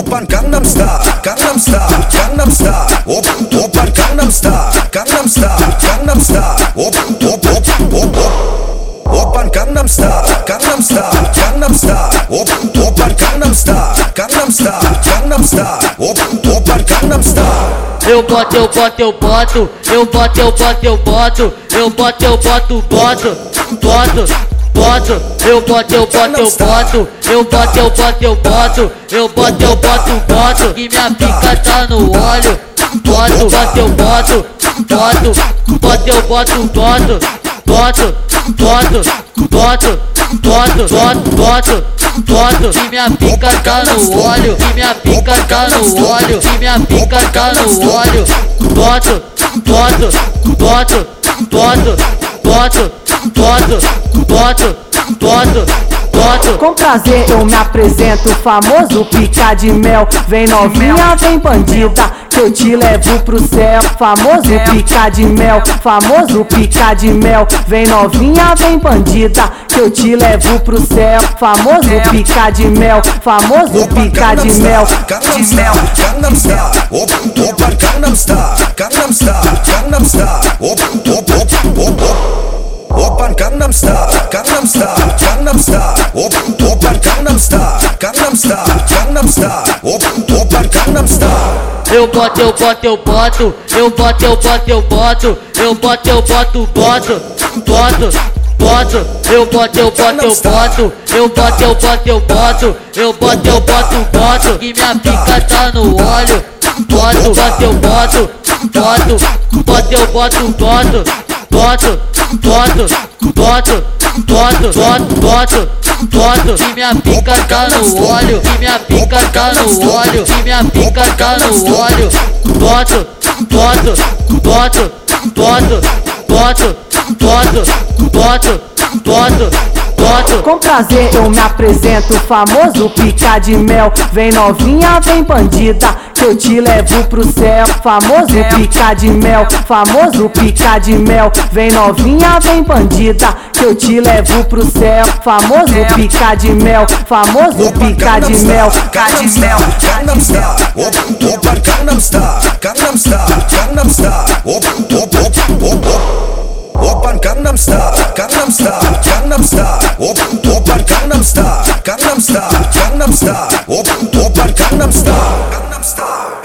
오빤 강남스타 강남스타 강남스타 Open 오빤 강남스타 강남스타 강남스타 오빤 오빤 오빤 open, Open 강남스타 강남스타 오빤 오빤 강남스타 강남스타 강남스타 오빤 오빤 강남스타 Eu boto, eu boto, eu boto, eu boto, eu boto, eu boto, eu boto, eu boto, boto, boto. Boto, eu boto, eu boto, eu boto, eu boto, eu boto, eu boto, eu boto, eu boto, boto, e minha pica tá no óleo. Boto, boto, eu boto, boto, boto, eu boto, boto, boto, boto, boto, boto, boto, boto, boto, e minha pica tá no óleo, e minha pica tá no óleo, e minha pica tá no óleo. Boto, boto, boto, boto, boto, boto, boto, boto. Com prazer eu me apresento, famoso pica de mel. Vem novinha, vem bandida, que eu te levo pro céu. Famoso pica de mel, famoso pica de mel. Vem novinha, vem bandida, que eu te levo pro céu. Famoso pica de mel, famoso pica de mel. Gangnam Style, Gangnam Style. Open, open Gangnam Style, Gangnam Style, Gangnam Style. Gangnam Style. Open, open Gangnam Style, Gangnam Style, Gangnam Style. Open, open Gangnam Style. Eu boto, eu boto, eu boto, eu boto, eu boto, eu boto, eu boto, eu boto, boto, boto, boto, eu boto, eu boto, eu boto, eu boto, eu boto, eu boto, eu boto, eu boto, boto, e minha pica tá no óleo. Boto, boto, eu boto, boto, boto, eu boto, boto, boto, boto, boto, Boto, boto, boto, boto Que minha pica tá no óleo Que minha pica tá no óleo Que minha pica tá no óleo. Boto, boto, boto, boto Boto, boto, boto, boto, Com prazer eu me apresento, famoso pica de mel. Vem novinha, vem bandida que eu te levo pro céu. Famoso pica de mel, famoso pica de mel. Vem novinha, vem bandida, que eu te levo pro céu. Famoso pica de mel, famoso pica de mel. Gangnam Style, Gangnam Style. Open, open Gangnam Style, Gangnam Style, Gangnam Style. Open, open, open, open. Open Gangnam Style, Gangnam Style, Gangnam Style. Open, open Gangnam Style, Gangnam Style, Gangnam Style. Open, open Gangnam Style. Star.